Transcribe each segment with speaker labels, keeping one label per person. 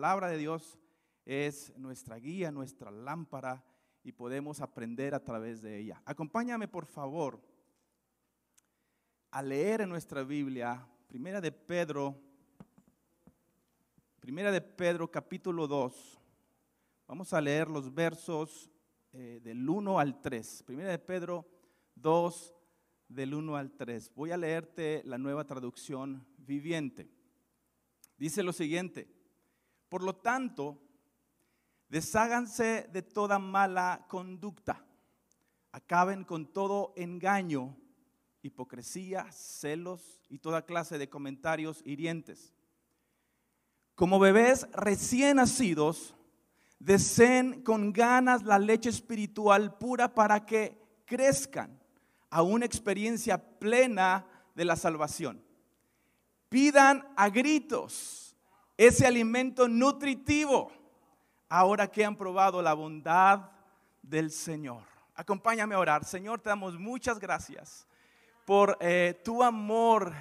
Speaker 1: palabra de Dios es nuestra guía, nuestra lámpara y podemos aprender a través de ella. Acompáñame por favor a leer en nuestra Biblia, Primera de Pedro, Primera de Pedro capítulo 2. Vamos a leer los versos eh, del 1 al 3. Primera de Pedro 2, del 1 al 3. Voy a leerte la nueva traducción viviente. Dice lo siguiente, por lo tanto, desháganse de toda mala conducta, acaben con todo engaño, hipocresía, celos y toda clase de comentarios hirientes. Como bebés recién nacidos, deseen con ganas la leche espiritual pura para que crezcan a una experiencia plena de la salvación. Pidan a gritos ese alimento nutritivo ahora que han probado la bondad del Señor. Acompáñame a orar. Señor, te damos muchas gracias por eh, tu amor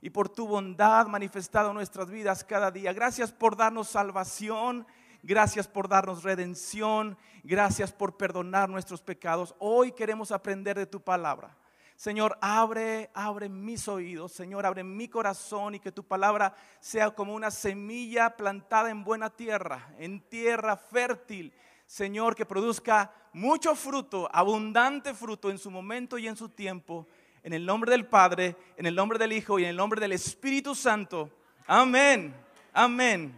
Speaker 1: y por tu bondad manifestado en nuestras vidas cada día. Gracias por darnos salvación. Gracias por darnos redención. Gracias por perdonar nuestros pecados. Hoy queremos aprender de tu palabra. Señor, abre, abre mis oídos, Señor, abre mi corazón y que tu palabra sea como una semilla plantada en buena tierra, en tierra fértil. Señor, que produzca mucho fruto, abundante fruto en su momento y en su tiempo. En el nombre del Padre, en el nombre del Hijo y en el nombre del Espíritu Santo. Amén. Amén.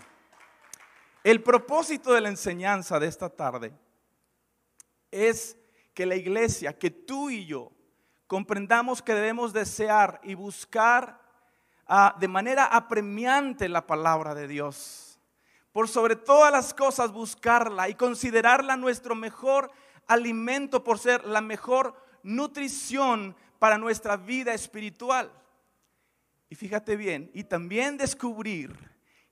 Speaker 1: El propósito de la enseñanza de esta tarde es que la iglesia, que tú y yo, comprendamos que debemos desear y buscar ah, de manera apremiante la palabra de Dios. Por sobre todas las cosas buscarla y considerarla nuestro mejor alimento por ser la mejor nutrición para nuestra vida espiritual. Y fíjate bien, y también descubrir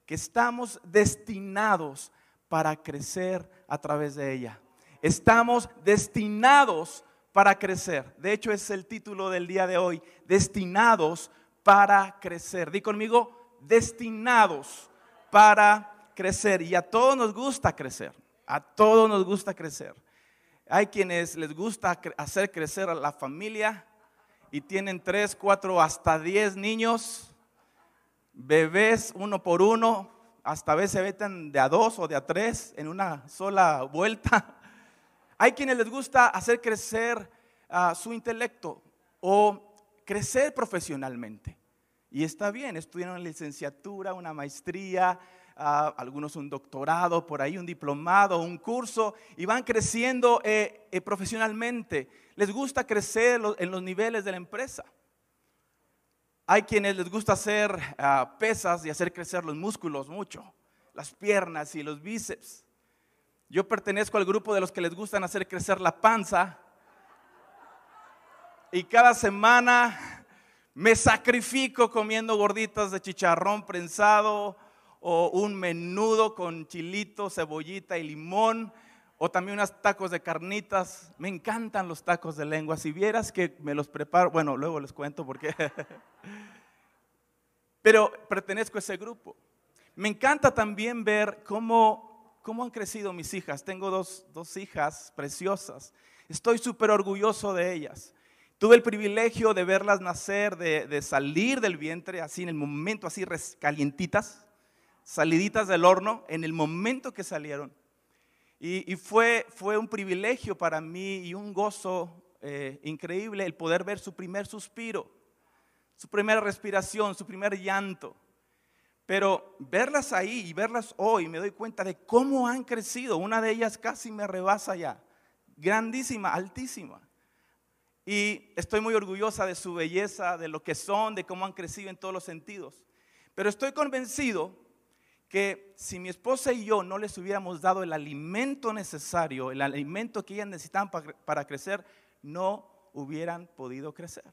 Speaker 1: que estamos destinados para crecer a través de ella. Estamos destinados para crecer. De hecho, es el título del día de hoy, destinados para crecer. Di conmigo, destinados para crecer. Y a todos nos gusta crecer. A todos nos gusta crecer. Hay quienes les gusta hacer crecer a la familia y tienen tres, cuatro, hasta diez niños, bebés uno por uno, hasta a veces veten de a dos o de a tres en una sola vuelta. Hay quienes les gusta hacer crecer ah, su intelecto o crecer profesionalmente. Y está bien, estudian una licenciatura, una maestría, ah, algunos un doctorado, por ahí un diplomado, un curso, y van creciendo eh, eh, profesionalmente. Les gusta crecer en los niveles de la empresa. Hay quienes les gusta hacer ah, pesas y hacer crecer los músculos mucho, las piernas y los bíceps. Yo pertenezco al grupo de los que les gustan hacer crecer la panza. Y cada semana me sacrifico comiendo gorditas de chicharrón prensado o un menudo con chilito, cebollita y limón o también unos tacos de carnitas. Me encantan los tacos de lengua. Si vieras que me los preparo, bueno, luego les cuento por qué. Pero pertenezco a ese grupo. Me encanta también ver cómo cómo han crecido mis hijas. Tengo dos, hijas preciosas. Estoy súper orgulloso de ellas. Tuve el privilegio de verlas nacer, de, salir del vientre, así en el momento, así calientitas, saliditas del horno, en el momento que salieron. Y, fue, fue un privilegio para mí y un gozo eh, increíble el poder ver su primer suspiro, su primera respiración, su primer llanto. Pero verlas ahí y verlas hoy, me doy cuenta de cómo han crecido. Una de ellas casi me rebasa ya. Grandísima, altísima. Y estoy muy orgullosa de su belleza, de lo que son, de cómo han crecido en todos los sentidos. Pero estoy convencido que si mi esposa y yo no les hubiéramos dado el alimento necesario, el alimento que ellas necesitaban para crecer, no hubieran podido crecer.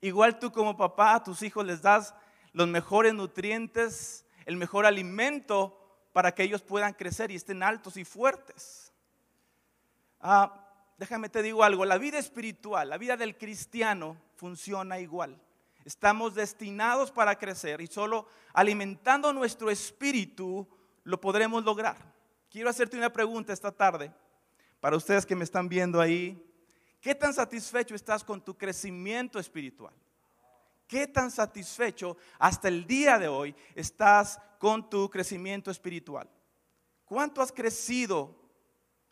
Speaker 1: Igual tú como papá a tus hijos les das los mejores nutrientes, el mejor alimento para que ellos puedan crecer y estén altos y fuertes. Ah, déjame te digo algo, la vida espiritual, la vida del cristiano funciona igual. Estamos destinados para crecer y solo alimentando nuestro espíritu lo podremos lograr. Quiero hacerte una pregunta esta tarde para ustedes que me están viendo ahí. ¿Qué tan satisfecho estás con tu crecimiento espiritual? ¿Qué tan satisfecho hasta el día de hoy estás con tu crecimiento espiritual? ¿Cuánto has crecido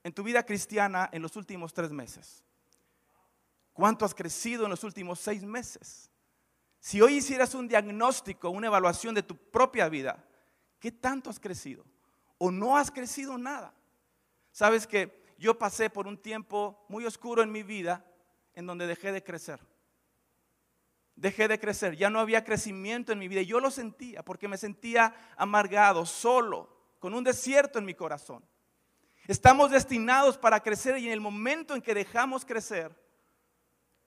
Speaker 1: en tu vida cristiana en los últimos tres meses? ¿Cuánto has crecido en los últimos seis meses? Si hoy hicieras un diagnóstico, una evaluación de tu propia vida, ¿qué tanto has crecido? ¿O no has crecido nada? Sabes que yo pasé por un tiempo muy oscuro en mi vida en donde dejé de crecer. Dejé de crecer, ya no había crecimiento en mi vida. Y yo lo sentía porque me sentía amargado, solo, con un desierto en mi corazón. Estamos destinados para crecer y en el momento en que dejamos crecer,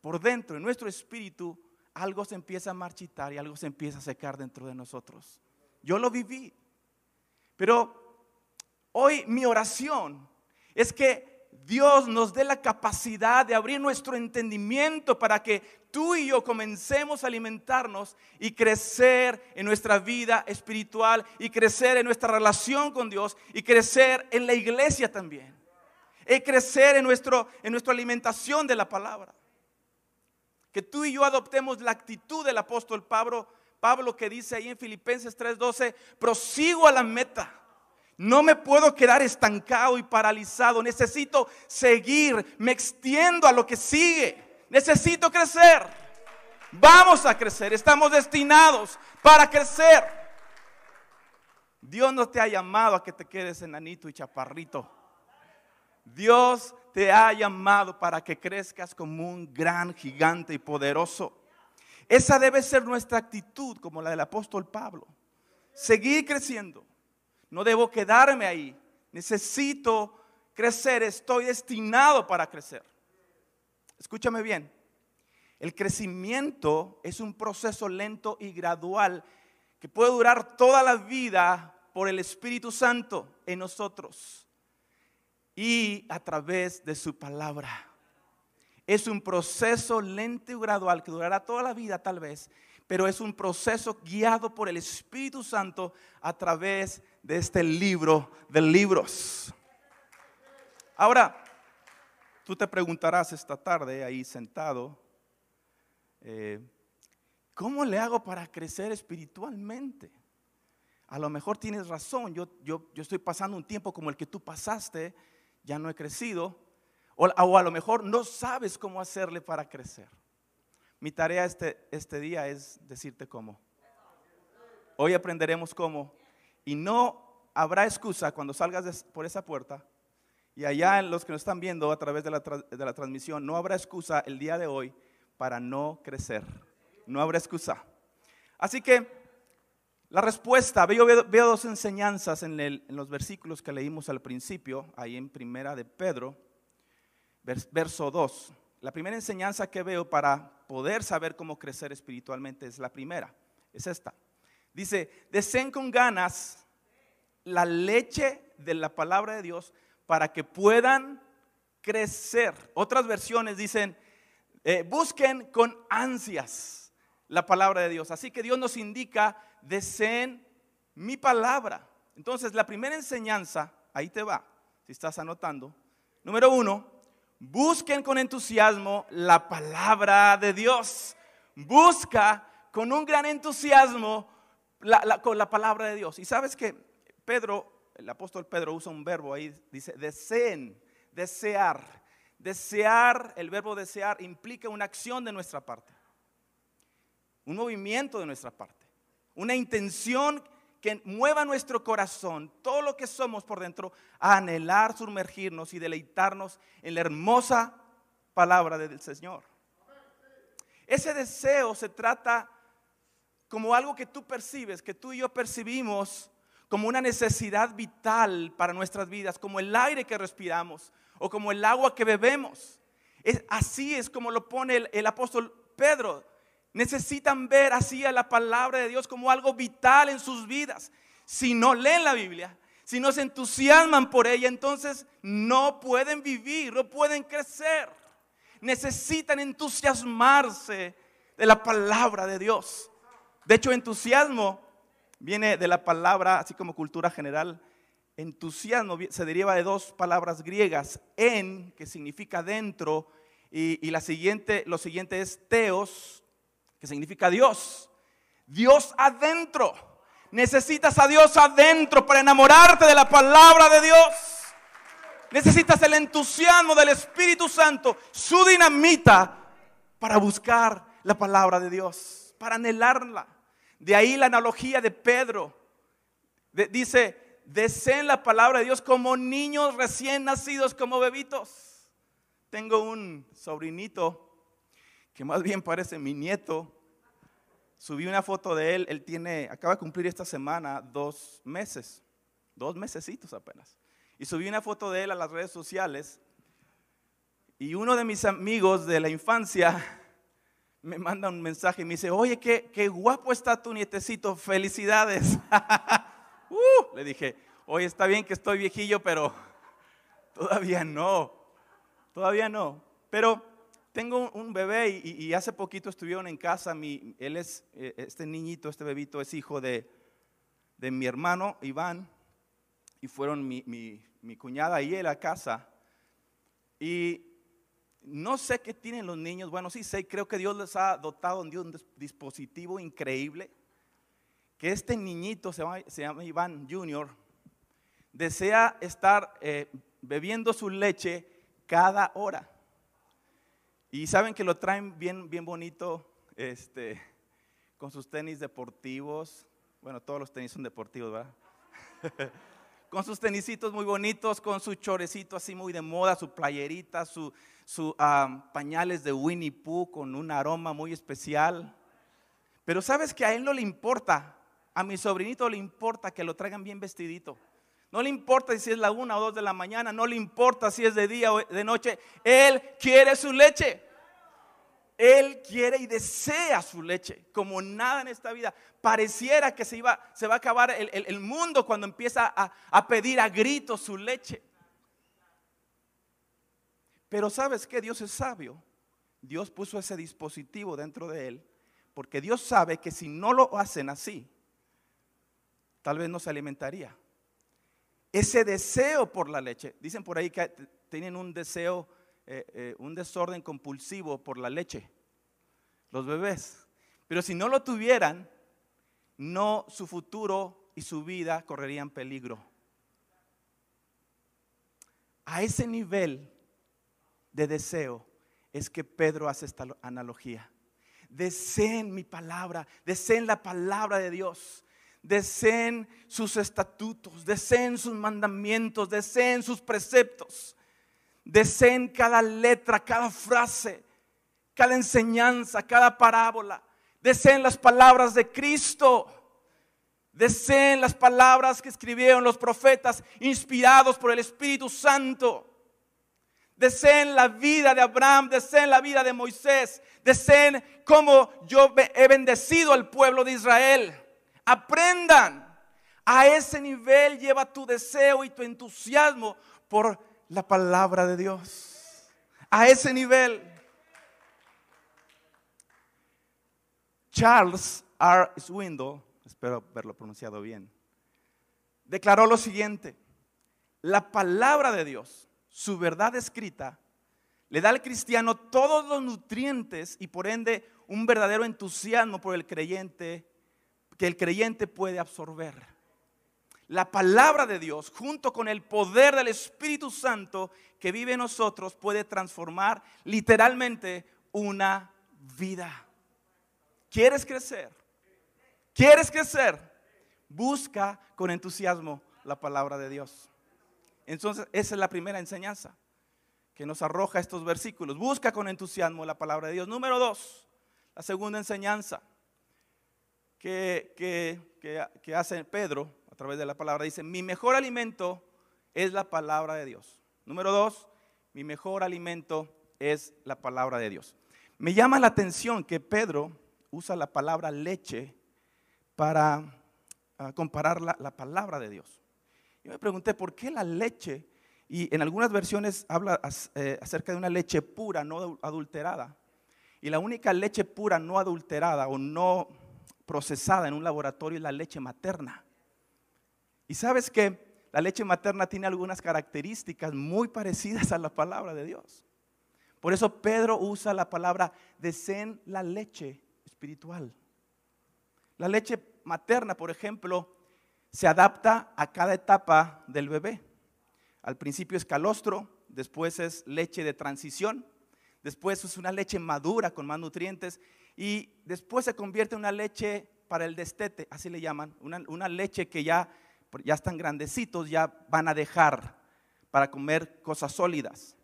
Speaker 1: por dentro, en nuestro espíritu, algo se empieza a marchitar y algo se empieza a secar dentro de nosotros. Yo lo viví. Pero hoy mi oración es que Dios nos dé la capacidad de abrir nuestro entendimiento para que tú y yo comencemos a alimentarnos y crecer en nuestra vida espiritual y crecer en nuestra relación con Dios y crecer en la iglesia también. Y crecer en, nuestro, en nuestra alimentación de la palabra. Que tú y yo adoptemos la actitud del apóstol Pablo, Pablo que dice ahí en Filipenses 3:12, prosigo a la meta no me puedo quedar estancado y paralizado. Necesito seguir. Me extiendo a lo que sigue. Necesito crecer. Vamos a crecer. Estamos destinados para crecer. Dios no te ha llamado a que te quedes enanito y chaparrito. Dios te ha llamado para que crezcas como un gran gigante y poderoso. Esa debe ser nuestra actitud como la del apóstol Pablo. Seguir creciendo no debo quedarme ahí. Necesito crecer. Estoy destinado para crecer. Escúchame bien. El crecimiento es un proceso lento y gradual que puede durar toda la vida por el Espíritu Santo en nosotros y a través de su palabra. Es un proceso lento y gradual que durará toda la vida tal vez, pero es un proceso guiado por el Espíritu Santo a través de este libro de libros. Ahora, tú te preguntarás esta tarde ahí sentado, eh, ¿cómo le hago para crecer espiritualmente? A lo mejor tienes razón, yo, yo, yo estoy pasando un tiempo como el que tú pasaste, ya no he crecido, o, o a lo mejor no sabes cómo hacerle para crecer. Mi tarea este, este día es decirte cómo. Hoy aprenderemos cómo. Y no habrá excusa cuando salgas por esa puerta. Y allá los que nos están viendo a través de la, de la transmisión, no habrá excusa el día de hoy para no crecer. No habrá excusa. Así que la respuesta, veo, veo, dos enseñanzas en, el, en, los versículos que leímos al principio, ahí en primera de Pedro, verso 2. La primera enseñanza que veo para poder saber cómo crecer espiritualmente es la primera, es esta. Dice, deseen con ganas la leche de la palabra de Dios para que puedan crecer. Otras versiones dicen, eh, busquen con ansias la palabra de Dios. Así que Dios nos indica, deseen mi palabra. Entonces, la primera enseñanza, ahí te va, si estás anotando. Número uno, Busquen con entusiasmo la palabra de Dios. Busca con un gran entusiasmo con la palabra de Dios. Y sabes que Pedro, el apóstol Pedro usa un verbo ahí, dice, deseen, desear. Desear, el verbo desear implica una acción de nuestra parte, un movimiento de nuestra parte, una intención que mueva nuestro corazón, todo lo que somos por dentro, a anhelar sumergirnos y deleitarnos en la hermosa palabra del Señor. Ese deseo se trata como algo que tú percibes, que tú y yo percibimos como una necesidad vital para nuestras vidas, como el aire que respiramos o como el agua que bebemos. Es, así es como lo pone el, el apóstol Pedro necesitan ver así a la palabra de Dios como algo vital en sus vidas. Si no leen la Biblia, si no se entusiasman por ella, entonces no pueden vivir, no pueden crecer. Necesitan entusiasmarse de la palabra de Dios. De hecho, entusiasmo viene de la palabra, así como cultura general, entusiasmo se deriva de dos palabras griegas, en, que significa dentro, y, la siguiente, lo siguiente es teos, que significa Dios. Dios adentro. Necesitas a Dios adentro para enamorarte de la palabra de Dios. Necesitas el entusiasmo del Espíritu Santo, su dinamita, para buscar la palabra de Dios, para anhelarla. De ahí la analogía de Pedro. dice, deseen la palabra de Dios como niños recién nacidos, como bebitos. Tengo un sobrinito que más bien parece mi nieto. Subí una foto de él, él tiene, acaba de cumplir esta semana dos meses, dos mesecitos apenas. Y subí una foto de él a las redes sociales y uno de mis amigos de la infancia me manda un mensaje y me dice, oye, qué, qué guapo está tu nietecito, felicidades. Uh, le dije, oye, está bien que estoy viejillo, pero todavía no, todavía no. Pero tengo un bebé y, hace poquito estuvieron en casa, mi, él es, eh, este niñito, este bebito es hijo de, de mi hermano Iván y fueron mi, mi, mi cuñada y él a casa. Y no sé qué tienen los niños. Bueno, sí sé, creo que Dios les ha dotado de un dispositivo increíble. Que este niñito, se llama, Iván Junior, desea estar eh, bebiendo su leche cada hora. Y saben que lo traen bien, bien bonito, este, con sus tenis deportivos. Bueno, todos los tenis son deportivos, ¿verdad? con sus tenisitos muy bonitos, con su chorecito así muy de moda, su playerita, su, su pañales de Winnie Pooh con un aroma muy especial. Pero sabes que a él no le importa, a mi sobrinito le importa que lo traigan bien vestidito. No le importa si es la una o dos de la mañana, no le importa si es de día o de noche. Él quiere su leche. Él quiere y desea su leche, como nada en esta vida. Pareciera que se, iba, se va a acabar el, mundo cuando empieza a, a pedir a gritos su leche. Pero sabes que Dios es sabio. Dios puso ese dispositivo dentro de él, porque Dios sabe que si no lo hacen así, tal vez no se alimentaría. Ese deseo por la leche, dicen por ahí que tienen un deseo eh, eh, un desorden compulsivo por la leche, los bebés. Pero si no lo tuvieran, no su futuro y su vida correrían peligro. A ese nivel de deseo es que Pedro hace esta analogía. Deseen mi palabra, deseen la palabra de Dios, deseen sus estatutos, deseen sus mandamientos, deseen sus preceptos. Deseen cada letra, cada frase, cada enseñanza, cada parábola. Deseen las palabras de Cristo. Deseen las palabras que escribieron los profetas inspirados por el Espíritu Santo. Deseen la vida de Abraham, deseen la vida de Moisés, deseen cómo yo he bendecido al pueblo de Israel. Aprendan. A ese nivel lleva tu deseo y tu entusiasmo por la palabra de Dios. A ese nivel. Charles R. Swindoll, espero haberlo pronunciado bien, declaró lo siguiente. La palabra de Dios, su verdad escrita, le da al cristiano todos los nutrientes y por ende un verdadero entusiasmo por el creyente que el creyente puede absorber la palabra de Dios junto con el poder del Espíritu Santo que vive en nosotros puede transformar literalmente una vida. ¿Quieres crecer? ¿Quieres crecer? Busca con entusiasmo la palabra de Dios. Entonces, esa es la primera enseñanza que nos arroja estos versículos. Busca con entusiasmo la palabra de Dios. Número dos, la segunda enseñanza que, que, que hace Pedro a través de la palabra, dice, mi mejor alimento es la palabra de Dios. Número dos, mi mejor alimento es la palabra de Dios. Me llama la atención que Pedro usa la palabra leche para ah, comparar la, palabra de Dios. Yo me pregunté, ¿por qué la leche? Y en algunas versiones habla eh, acerca de una leche pura, no adulterada. Y la única leche pura, no adulterada o no procesada en un laboratorio es la leche materna. Y sabes que la leche materna tiene algunas características muy parecidas a la palabra de Dios. Por eso Pedro usa la palabra deseen la leche espiritual. La leche materna, por ejemplo, se adapta a cada etapa del bebé. Al principio es calostro, después es leche de transición, después es una leche madura con más nutrientes y después se convierte en una leche para el destete, así le llaman, una, leche que ya, ya están grandecitos, ya van a dejar para comer cosas sólidas.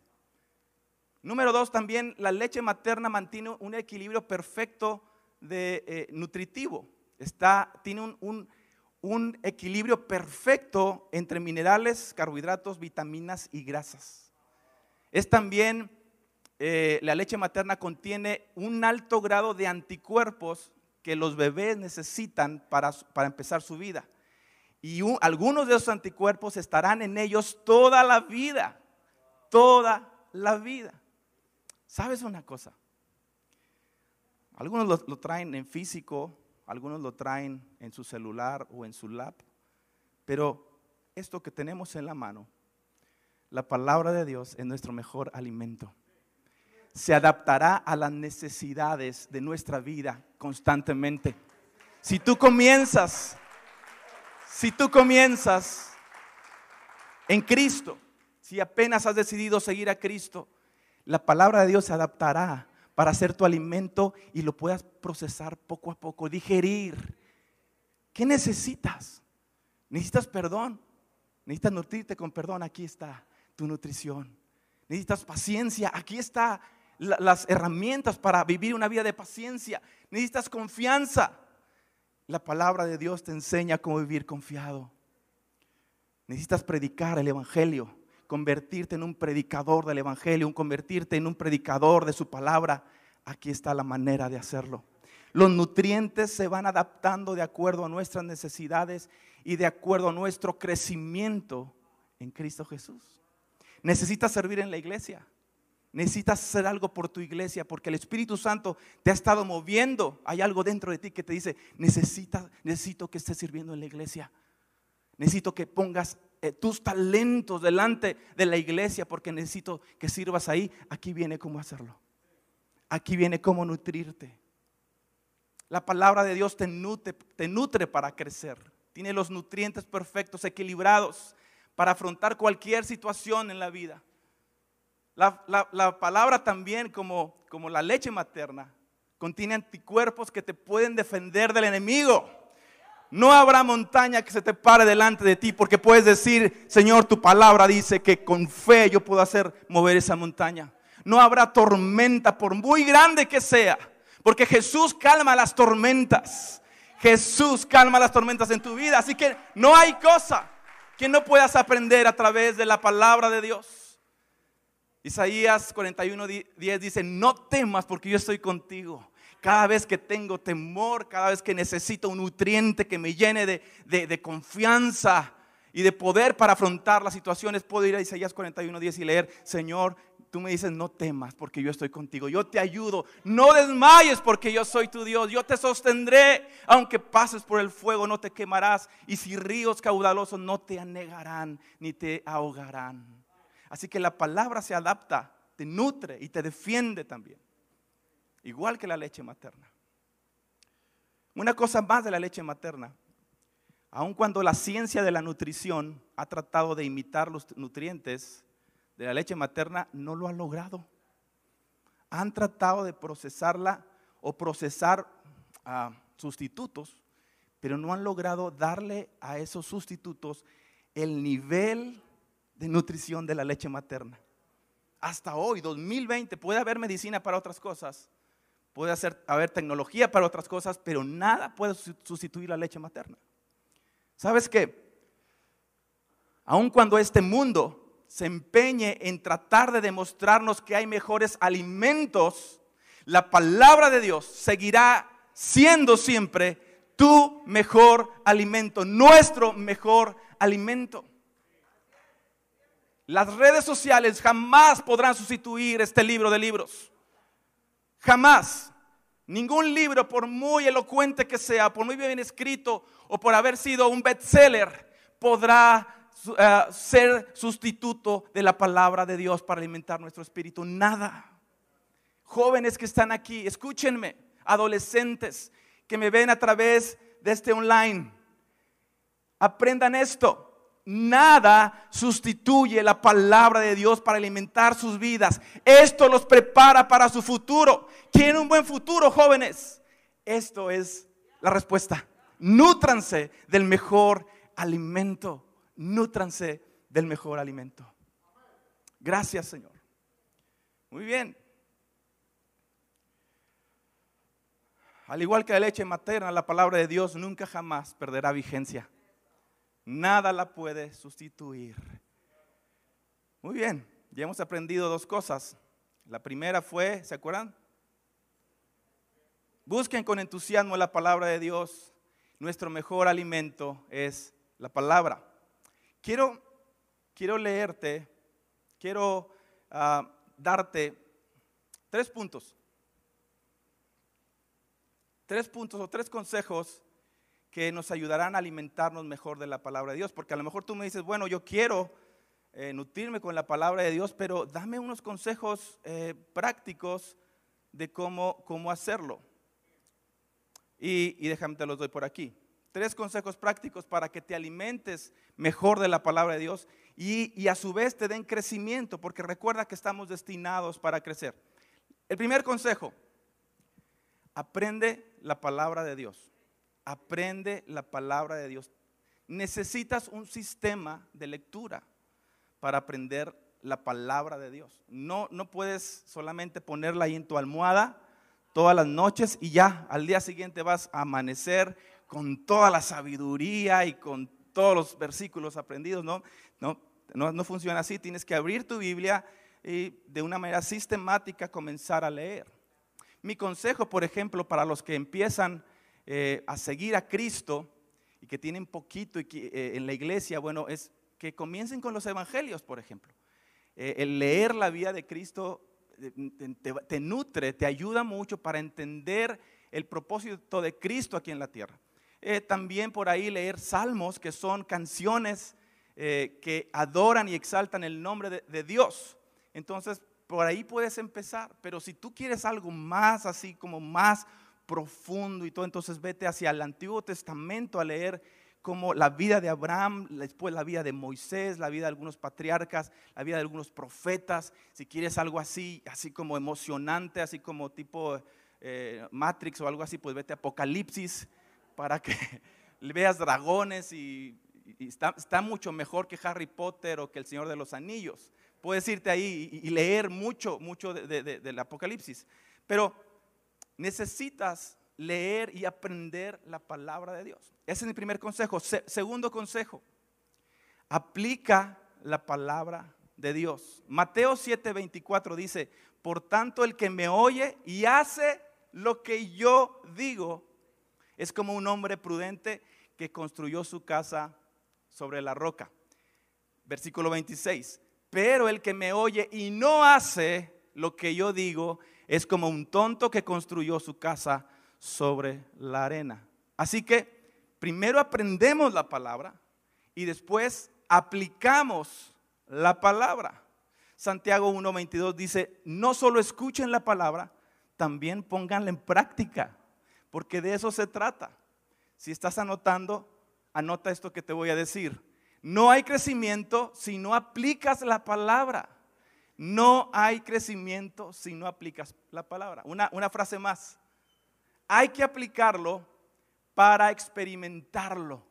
Speaker 1: Número dos, también la leche materna mantiene un equilibrio perfecto de eh, nutritivo. Está, tiene un, un equilibrio perfecto entre minerales, carbohidratos, vitaminas y grasas. Es también, eh, la leche materna contiene un alto grado de anticuerpos que los bebés necesitan para, para empezar su vida. Y algunos de esos anticuerpos estarán en ellos toda la vida, toda la vida. ¿Sabes una cosa? Algunos lo traen en físico, algunos lo traen en su celular o en su lap, pero esto que tenemos en la mano, la palabra de Dios es nuestro mejor alimento. Se adaptará a las necesidades de nuestra vida constantemente. Si tú comienzas, si tú comienzas en Cristo, si apenas has decidido seguir a Cristo, la palabra de Dios se adaptará para hacer tu alimento y lo puedas procesar poco a poco, digerir. ¿Qué necesitas? Necesitas perdón. Necesitas nutrirte con perdón. Aquí está tu nutrición. Necesitas paciencia. Aquí está las herramientas para vivir una vida de paciencia. Necesitas confianza. La palabra de Dios te enseña cómo vivir confiado. Necesitas predicar el Evangelio convertirte en un predicador del Evangelio, un convertirte en un predicador de su palabra, aquí está la manera de hacerlo. Los nutrientes se van adaptando de acuerdo a nuestras necesidades y de acuerdo a nuestro crecimiento en Cristo Jesús. Necesitas servir en la iglesia. Necesitas hacer algo por tu iglesia porque el Espíritu Santo te ha estado moviendo. Hay algo dentro de ti que te dice, necesito que estés sirviendo en la iglesia. Necesito que pongas eh, tus talentos delante de la iglesia porque necesito que sirvas ahí. Aquí viene cómo hacerlo. Aquí viene cómo nutrirte. La palabra de Dios te nutre, te nutre para crecer. Tiene los nutrientes perfectos, equilibrados para afrontar cualquier situación en la vida. La, la, palabra también, como, como la leche materna, contiene anticuerpos que te pueden defender del enemigo. No habrá montaña que se te pare delante de ti porque puedes decir, Señor, tu palabra dice que con fe yo puedo hacer mover esa montaña. No habrá tormenta por muy grande que sea, porque Jesús calma las tormentas. Jesús calma las tormentas en tu vida. Así que no hay cosa que no puedas aprender a través de la palabra de Dios. Isaías 41, 10 dice, no temas porque yo estoy contigo cada vez que tengo temor, cada vez que necesito un nutriente que me llene de, confianza y de poder para afrontar las situaciones, puedo ir a Isaías 41, 10 y leer, Señor, tú me dices, no temas porque yo estoy contigo, yo te ayudo, no desmayes porque yo soy tu Dios, yo te sostendré, aunque pases por el fuego no te quemarás. Y si ríos caudalosos no te anegarán ni te ahogarán. Así que la palabra se adapta, te nutre y te defiende también igual que la leche materna. Una cosa más de la leche materna, aun cuando la ciencia de la nutrición ha tratado de imitar los nutrientes de la leche materna, no lo ha logrado. Han tratado de procesarla o procesar ah, sustitutos, pero no han logrado darle a esos sustitutos el nivel de nutrición de la leche materna. Hasta hoy, 2020, puede haber medicina para otras cosas, Puede haber tecnología para otras cosas, pero nada puede sustituir la leche materna. ¿Sabes qué? Aun cuando este mundo se empeñe en tratar de demostrarnos que hay mejores alimentos, la palabra de Dios seguirá siendo siempre tu mejor alimento, nuestro mejor alimento. Las redes sociales jamás podrán sustituir este libro de libros. Jamás. Ningún libro, por muy elocuente que sea, por muy bien escrito o por haber sido un bestseller, podrá eh, ser sustituto de la palabra de Dios para alimentar nuestro espíritu. Nada. Jóvenes que están aquí, escúchenme, adolescentes que me ven a través de este online, aprendan esto. Nada sustituye la palabra de Dios para alimentar sus vidas. Esto los prepara para su futuro. ¿Quieren un buen futuro, jóvenes? Esto es la respuesta. Nútranse del mejor alimento. Nútranse del mejor alimento. Gracias, Señor. Muy bien. Al igual que la leche materna, la palabra de Dios nunca jamás perderá vigencia. Nada la puede sustituir. Muy bien, ya hemos aprendido dos cosas. La primera fue, ¿se acuerdan? Busquen con entusiasmo la palabra de Dios. Nuestro mejor alimento es la palabra. Quiero, quiero leerte, quiero ah, darte tres puntos. Tres puntos o tres consejos que nos ayudarán a alimentarnos mejor de la palabra de Dios. Porque a lo mejor tú me dices, bueno, yo quiero eh, nutrirme con la palabra de Dios, pero dame unos consejos eh, prácticos de cómo, cómo hacerlo. Y, y déjame te los doy por aquí. Tres consejos prácticos para que te alimentes mejor de la palabra de Dios y, y a su vez te den crecimiento, porque recuerda que estamos destinados para crecer. El primer consejo, aprende la palabra de Dios aprende la palabra de Dios. Necesitas un sistema de lectura para aprender la palabra de Dios. No, no puedes solamente ponerla ahí en tu almohada todas las noches y ya al día siguiente vas a amanecer con toda la sabiduría y con todos los versículos aprendidos. No, no, no, no funciona así. Tienes que abrir tu Biblia y de una manera sistemática comenzar a leer. Mi consejo, por ejemplo, para los que empiezan eh, a seguir a Cristo y que tienen poquito eh, en la iglesia, bueno, es que comiencen con los evangelios, por ejemplo. Eh, el leer la vida de Cristo te, nutre, te ayuda mucho para entender el propósito de Cristo aquí en la tierra. también por ahí leer salmos, que son canciones que adoran y exaltan el nombre de Dios. Entonces, por ahí puedes empezar, pero si tú quieres algo más así como más profundo y todo. Entonces vete hacia el Antiguo Testamento a leer como la vida de Abraham, después la vida de Moisés, la vida de algunos patriarcas, la vida de algunos profetas. Si quieres algo así, así como emocionante, así como tipo eh, Matrix o algo así, pues vete Apocalipsis para que veas dragones y, está, está, mucho mejor que Harry Potter o que el Señor de los Anillos. Puedes irte ahí y, leer mucho, mucho del Apocalipsis. Pero necesitas leer y aprender la palabra de Dios. Ese es mi primer consejo. segundo consejo, aplica la palabra de Dios. Mateo 7:24 dice, por tanto el que me oye y hace lo que yo digo, es como un hombre prudente que construyó su casa sobre la roca. Versículo 26, pero el que me oye y no hace lo que yo digo, es como un tonto que construyó su casa sobre la arena. Así que primero aprendemos la palabra y después aplicamos la palabra. Santiago 1.22 dice, no solo escuchen la palabra, también pónganla en práctica, porque de eso se trata. Si estás anotando, anota esto que te voy a decir. No hay crecimiento si no aplicas la palabra. No hay crecimiento si no aplicas la palabra. Una, frase más. Hay que aplicarlo para experimentarlo.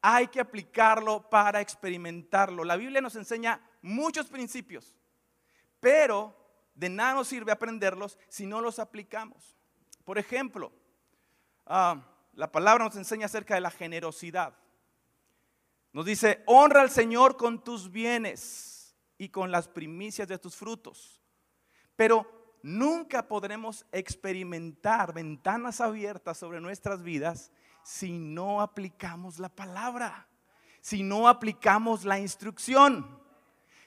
Speaker 1: Hay que aplicarlo para experimentarlo. La Biblia nos enseña muchos principios, pero de nada nos sirve aprenderlos si no los aplicamos. Por ejemplo, ah, la palabra nos enseña acerca de la generosidad. Nos dice, honra al Señor con tus bienes y con las primicias de tus frutos. Pero nunca podremos experimentar ventanas abiertas sobre nuestras vidas si no aplicamos la palabra, si no aplicamos la instrucción.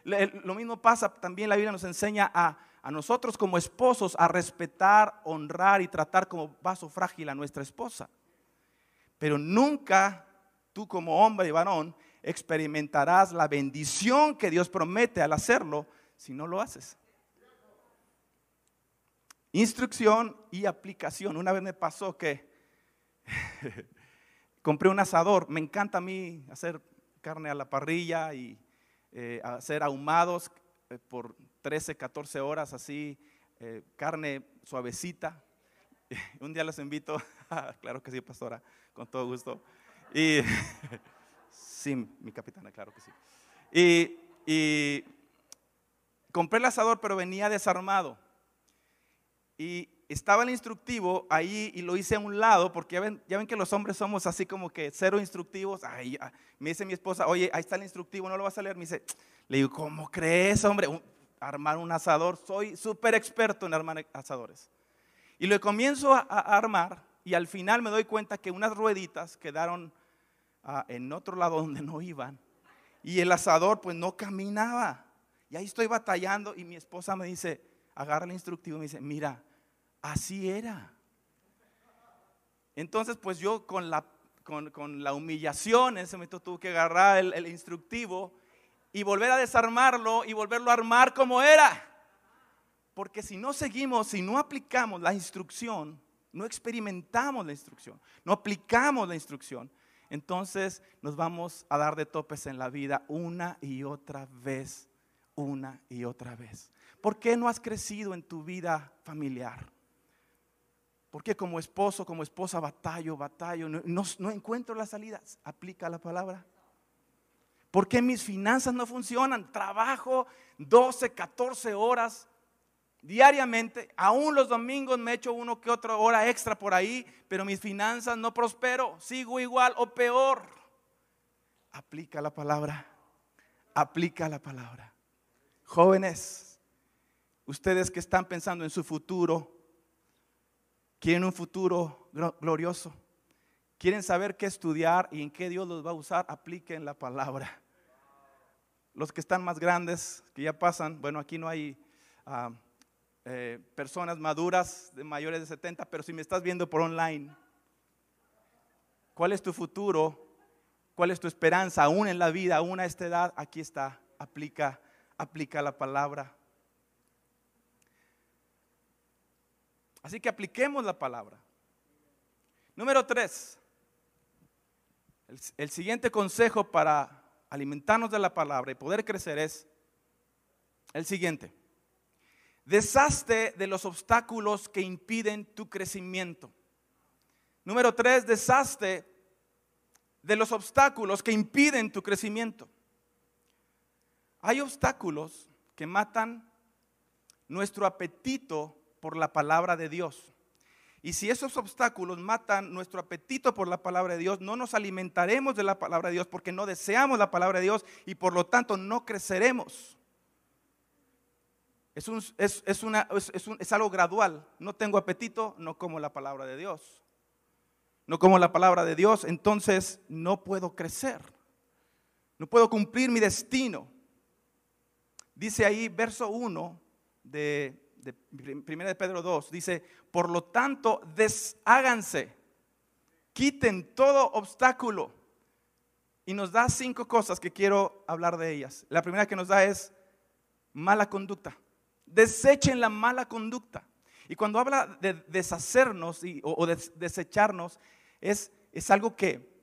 Speaker 1: Lo mismo pasa, también la Biblia nos enseña a, a nosotros como esposos a respetar, honrar y tratar como vaso frágil a nuestra esposa. Pero nunca tú como hombre y varón experimentarás la bendición que Dios promete al hacerlo si no lo haces. Instrucción y aplicación. Una vez me pasó que compré un asador. Me encanta a mí hacer carne a la parrilla y eh, hacer ahumados eh, por 13, 14 horas así, eh, carne suavecita. Un día les invito, claro que sí, pastora, con todo gusto. Y sí, mi capitana, claro que sí. Y, compré el asador, pero venía desarmado. Y estaba el instructivo ahí y lo hice a un lado, porque ya ven, que los hombres somos así como que cero instructivos. Ay, me dice mi esposa, oye, ahí está el instructivo, no lo vas a leer. Me dice, le digo, ¿cómo crees, hombre? armar un asador, soy súper experto en armar asadores. Y lo comienzo a, armar y al final me doy cuenta que unas rueditas quedaron en otro lado donde no iban. Y el asador pues no caminaba. Y ahí estoy batallando y mi esposa me dice, agarra el instructivo y me dice, mira, Así era. Entonces, pues yo con la, con, la humillación, en ese momento tuve que agarrar el, el instructivo y volver a desarmarlo y volverlo a armar como era. Porque si no seguimos, si no aplicamos la instrucción, no experimentamos la instrucción, no aplicamos la instrucción, entonces nos vamos a dar de topes en la vida una y otra vez, una y otra vez. ¿Por qué no has crecido en tu vida familiar? Porque como esposo, como esposa, batallo, batallo, no, encuentro la salida. Aplica la palabra. ¿Por qué mis finanzas no funcionan? Trabajo 12, 14 horas diariamente. Aún los domingos me echo uno que otra hora extra por ahí, pero mis finanzas no prospero. Sigo igual o peor. Aplica la palabra. Aplica la palabra. Jóvenes, ustedes que están pensando en su futuro, quieren un futuro glorioso, quieren saber qué estudiar y en qué Dios los va a usar, apliquen la palabra. Los que están más grandes, que ya pasan, bueno, aquí no hay ah, eh, personas maduras de mayores de 70, pero si me estás viendo por online, ¿cuál es tu futuro? ¿Cuál es tu esperanza aún en la vida, aún a esta edad? Aquí está, aplica, aplica la palabra. Así que apliquemos la palabra. Número tres, el, siguiente consejo para alimentarnos de la palabra y poder crecer es el siguiente. Deshazte de los obstáculos que impiden tu crecimiento. Número tres, deshazte de los obstáculos que impiden tu crecimiento. Hay obstáculos que matan nuestro apetito por la palabra de Dios. Y si esos obstáculos matan nuestro apetito por la palabra de Dios, no nos alimentaremos de la palabra de Dios porque no deseamos la palabra de Dios y por lo tanto no creceremos. Es, es, una, es algo gradual. No tengo apetito, no como la palabra de Dios. No como la palabra de Dios, entonces no puedo crecer. No puedo cumplir mi destino. Dice ahí verso 1 de de 1 de Pedro 2, dice, por lo tanto, desháganse, quiten todo obstáculo. Y nos da cinco cosas que quiero hablar de ellas. La primera que nos da es mala conducta. Desechen la mala conducta. Y cuando habla de deshacernos o, de desecharnos, es, es algo que,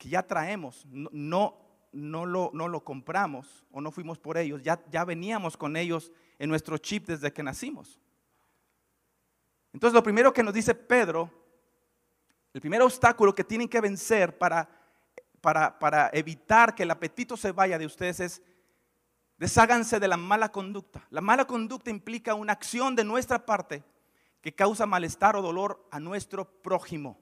Speaker 1: ya traemos. No, no, lo, no lo compramos o no fuimos por ellos. Ya, ya veníamos con ellos en nuestro chip desde que nacimos. Entonces lo primero que nos dice Pedro, el primer obstáculo que tienen que vencer para, para, para evitar que el apetito se vaya de ustedes es desháganse de la mala conducta. La mala conducta implica una acción de nuestra parte que causa malestar o dolor a nuestro prójimo.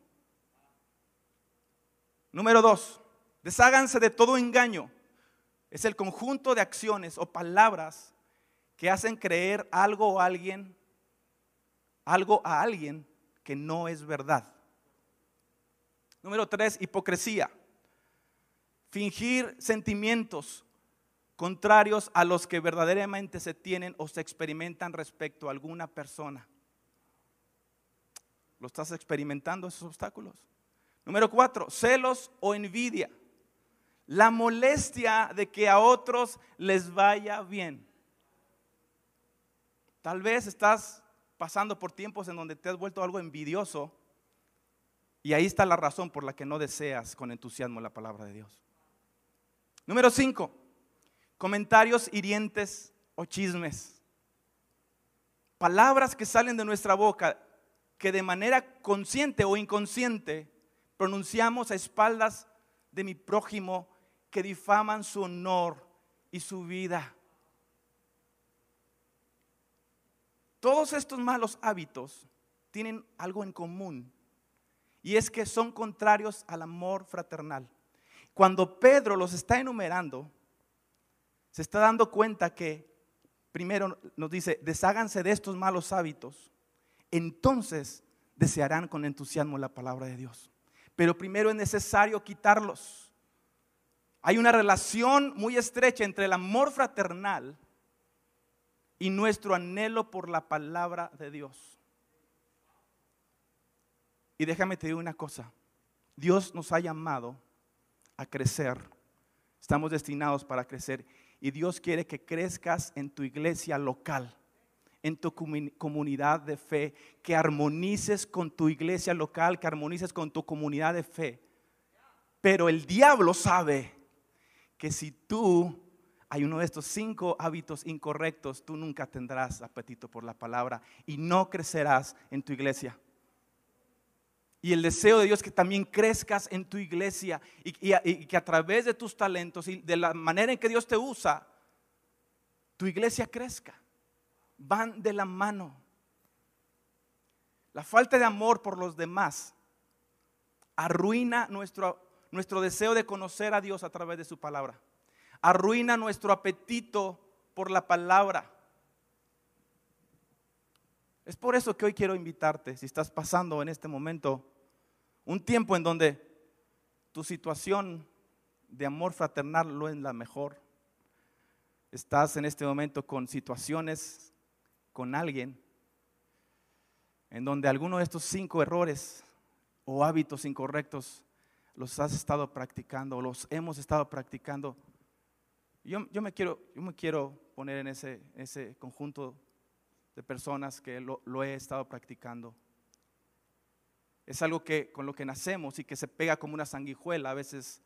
Speaker 1: Número dos, desháganse de todo engaño. Es el conjunto de acciones o palabras que hacen creer algo o alguien, algo a alguien que no es verdad. Número tres, hipocresía. Fingir sentimientos contrarios a los que verdaderamente se tienen o se experimentan respecto a alguna persona. ¿Lo estás experimentando esos obstáculos? Número cuatro, celos o envidia. la molestia de que a otros les vaya bien. Tal vez estás pasando por tiempos en donde te has vuelto algo envidioso y ahí está la razón por la que no deseas con entusiasmo la palabra de Dios. Número 5. Comentarios hirientes o chismes. Palabras que salen de nuestra boca que de manera consciente o inconsciente pronunciamos a espaldas de mi prójimo que difaman su honor y su vida. Todos estos malos hábitos tienen algo en común y es que son contrarios al amor fraternal. Cuando Pedro los está enumerando, se está dando cuenta que primero nos dice, desháganse de estos malos hábitos, entonces desearán con entusiasmo la palabra de Dios. Pero primero es necesario quitarlos. Hay una relación muy estrecha entre el amor fraternal y nuestro anhelo por la palabra de Dios. Y déjame te digo una cosa, Dios nos ha llamado a crecer, estamos destinados para crecer y Dios quiere que crezcas en tu iglesia local, en tu comunidad de fe, que armonices con tu iglesia local, que armonices con tu comunidad de fe. Pero el diablo sabe que si tú hay uno de estos cinco hábitos incorrectos, tú nunca tendrás apetito por la palabra y no crecerás en tu iglesia. Y el deseo de Dios que también crezcas en tu iglesia y, que a través de tus talentos y de la manera en que Dios te usa, tu iglesia crezca. Van de la mano. La falta de amor por los demás arruina nuestro, nuestro deseo de conocer a Dios a través de su palabra. Arruina nuestro apetito por la palabra. Es por eso que hoy quiero invitarte, si estás pasando en este momento un tiempo en donde tu situación de amor fraternal no es la mejor, estás en este momento con situaciones con alguien en donde alguno de estos cinco errores o hábitos incorrectos los has estado practicando o los hemos estado practicando. Yo, me, quiero, yo me quiero poner en ese, ese conjunto de personas que lo, he estado practicando. Es algo que con lo que nacemos y que se pega como una sanguijuela, a veces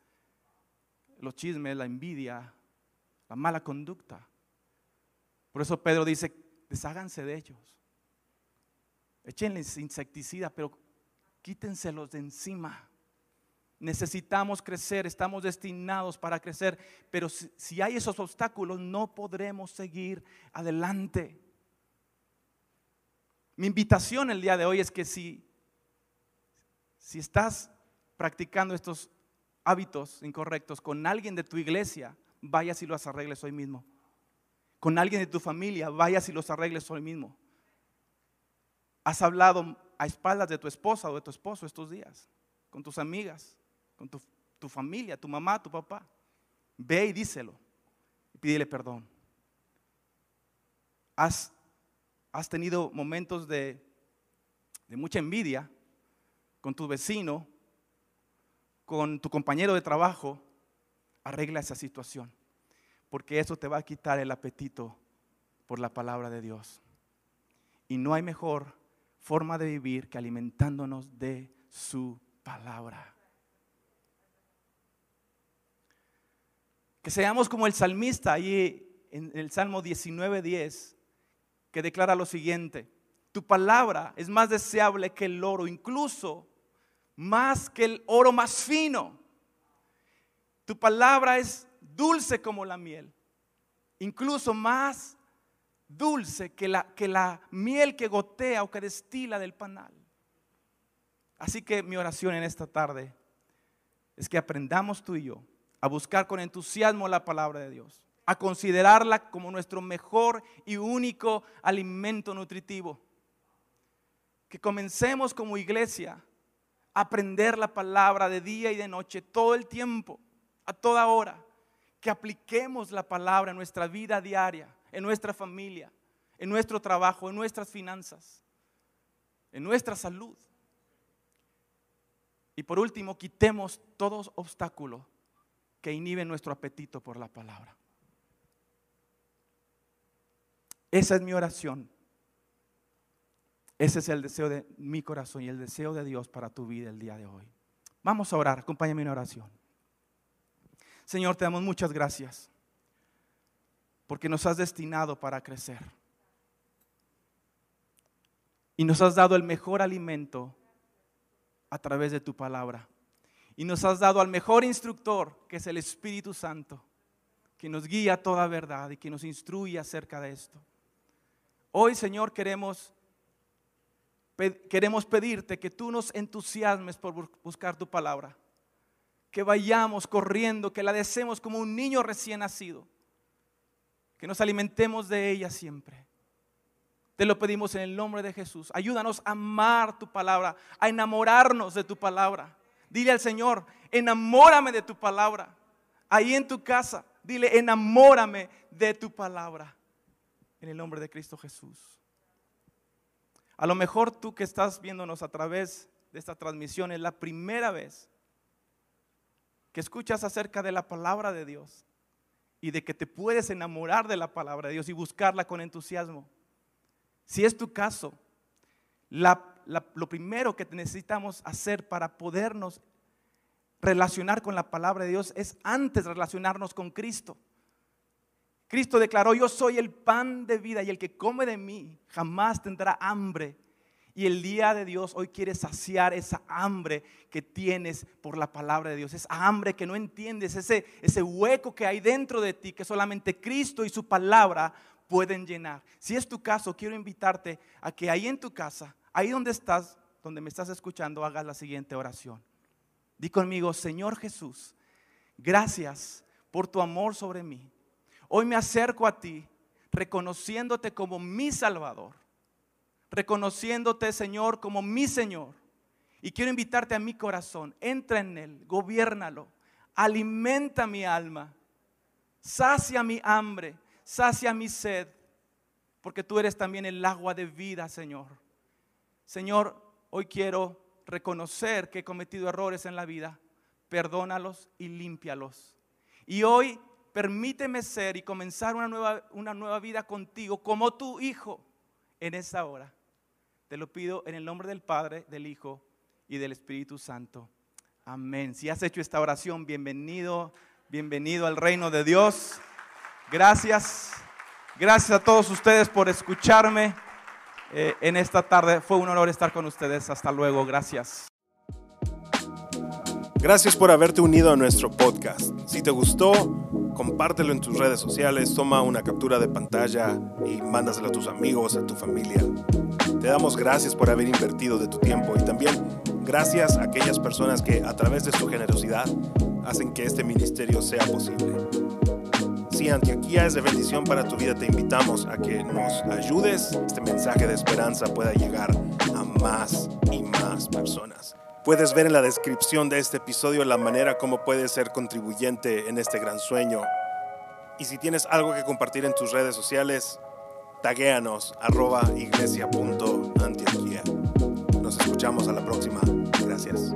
Speaker 1: los chismes, la envidia, la mala conducta. Por eso Pedro dice, desháganse de ellos. Échenles insecticida, pero quítenselos de encima. Necesitamos crecer, estamos destinados para crecer, pero si, si hay esos obstáculos no podremos seguir adelante. Mi invitación el día de hoy es que si, si estás practicando estos hábitos incorrectos con alguien de tu iglesia, vayas y los arregles hoy mismo. Con alguien de tu familia, vayas y los arregles hoy mismo. Has hablado a espaldas de tu esposa o de tu esposo estos días, con tus amigas, con tu, familia, tu mamá, tu papá. Ve y díselo y pídele perdón. Has tenido momentos de, mucha envidia con tu vecino, con tu compañero de trabajo, arregla esa situación, porque eso te va a quitar el apetito por la palabra de Dios. Y no hay mejor forma de vivir que alimentándonos de su palabra. Que seamos como el salmista ahí en el Salmo 19:10 que declara lo siguiente, tu palabra es más deseable que el oro, incluso más que el oro más fino. Tu palabra es dulce como la miel, incluso más dulce que la, que la miel que gotea o que destila del panal. Así que mi oración en esta tarde es que aprendamos tú y yo a buscar con entusiasmo la palabra de Dios a considerarla como nuestro mejor y único alimento nutritivo. Que comencemos como iglesia aprender la palabra de día y de noche, todo el tiempo, a toda hora. Que apliquemos la palabra en nuestra vida diaria, en nuestra familia, en nuestro trabajo, en nuestras finanzas, en nuestra salud. Y por último, quitemos todo obstáculo que inhiben nuestro apetito por la palabra. Esa es mi oración. Ese es el deseo de mi corazón y el deseo de Dios para tu vida el día de hoy. Vamos a orar, acompáñame en oración. Señor, te damos muchas gracias porque nos has destinado para crecer. Y nos has dado el mejor alimento a través de tu palabra. Y nos has dado al mejor instructor, que es el Espíritu Santo, que nos guía a toda verdad y que nos instruye acerca de esto. Hoy, Señor, queremos, queremos pedirte que tú nos entusiasmes por buscar tu palabra. Que vayamos corriendo, que la deseemos como un niño recién nacido. Que nos alimentemos de ella siempre. Te lo pedimos en el nombre de Jesús. Ayúdanos a amar tu palabra, a enamorarnos de tu palabra. Dile al Señor, enamórame de tu palabra. Ahí en tu casa, dile, enamórame de tu palabra. En el nombre de Cristo Jesús. A lo mejor tú que estás viéndonos a través de esta transmisión es la primera vez que escuchas acerca de la palabra de Dios y de que te puedes enamorar de la palabra de Dios y buscarla con entusiasmo. Si es tu caso, lo primero que necesitamos hacer para podernos relacionar con la palabra de Dios es antes relacionarnos con Cristo. Cristo declaró, yo soy el pan de vida y el que come de mí jamás tendrá hambre. Y el día de Dios hoy quiere saciar esa hambre que tienes por la palabra de Dios, esa hambre que no entiendes, ese, ese hueco que hay dentro de ti que solamente Cristo y su palabra pueden llenar. Si es tu caso, quiero invitarte a que ahí en tu casa, ahí donde estás, donde me estás escuchando, hagas la siguiente oración. Di conmigo, Señor Jesús, gracias por tu amor sobre mí. Hoy me acerco a ti reconociéndote como mi Salvador, reconociéndote, Señor, como mi Señor. Y quiero invitarte a mi corazón, entra en él, gobiernalo, alimenta mi alma, sacia mi hambre sacia mi sed, porque tú eres también el agua de vida, Señor. Señor, hoy quiero reconocer que he cometido errores en la vida, perdónalos y límpialos. Y hoy permíteme ser y comenzar una nueva, una nueva vida contigo como tu hijo en esa hora. Te lo pido en el nombre del Padre, del Hijo y del Espíritu Santo. Amén. Si has hecho esta oración, bienvenido, bienvenido al reino de Dios. Gracias. Gracias a todos ustedes por escucharme eh, en esta tarde. Fue un honor estar con ustedes. Hasta luego. Gracias.
Speaker 2: Gracias por haberte unido a nuestro podcast. Si te gustó, compártelo en tus redes sociales, toma una captura de pantalla y mándaselo a tus amigos, a tu familia. Te damos gracias por haber invertido de tu tiempo y también gracias a aquellas personas que a través de su generosidad hacen que este ministerio sea posible. Si Antioquía es de bendición para tu vida, te invitamos a que nos ayudes, este mensaje de esperanza pueda llegar a más y más personas. Puedes ver en la descripción de este episodio la manera como puedes ser contribuyente en este gran sueño. Y si tienes algo que compartir en tus redes sociales, taguéanos arroba. Nos escuchamos a la próxima. Gracias.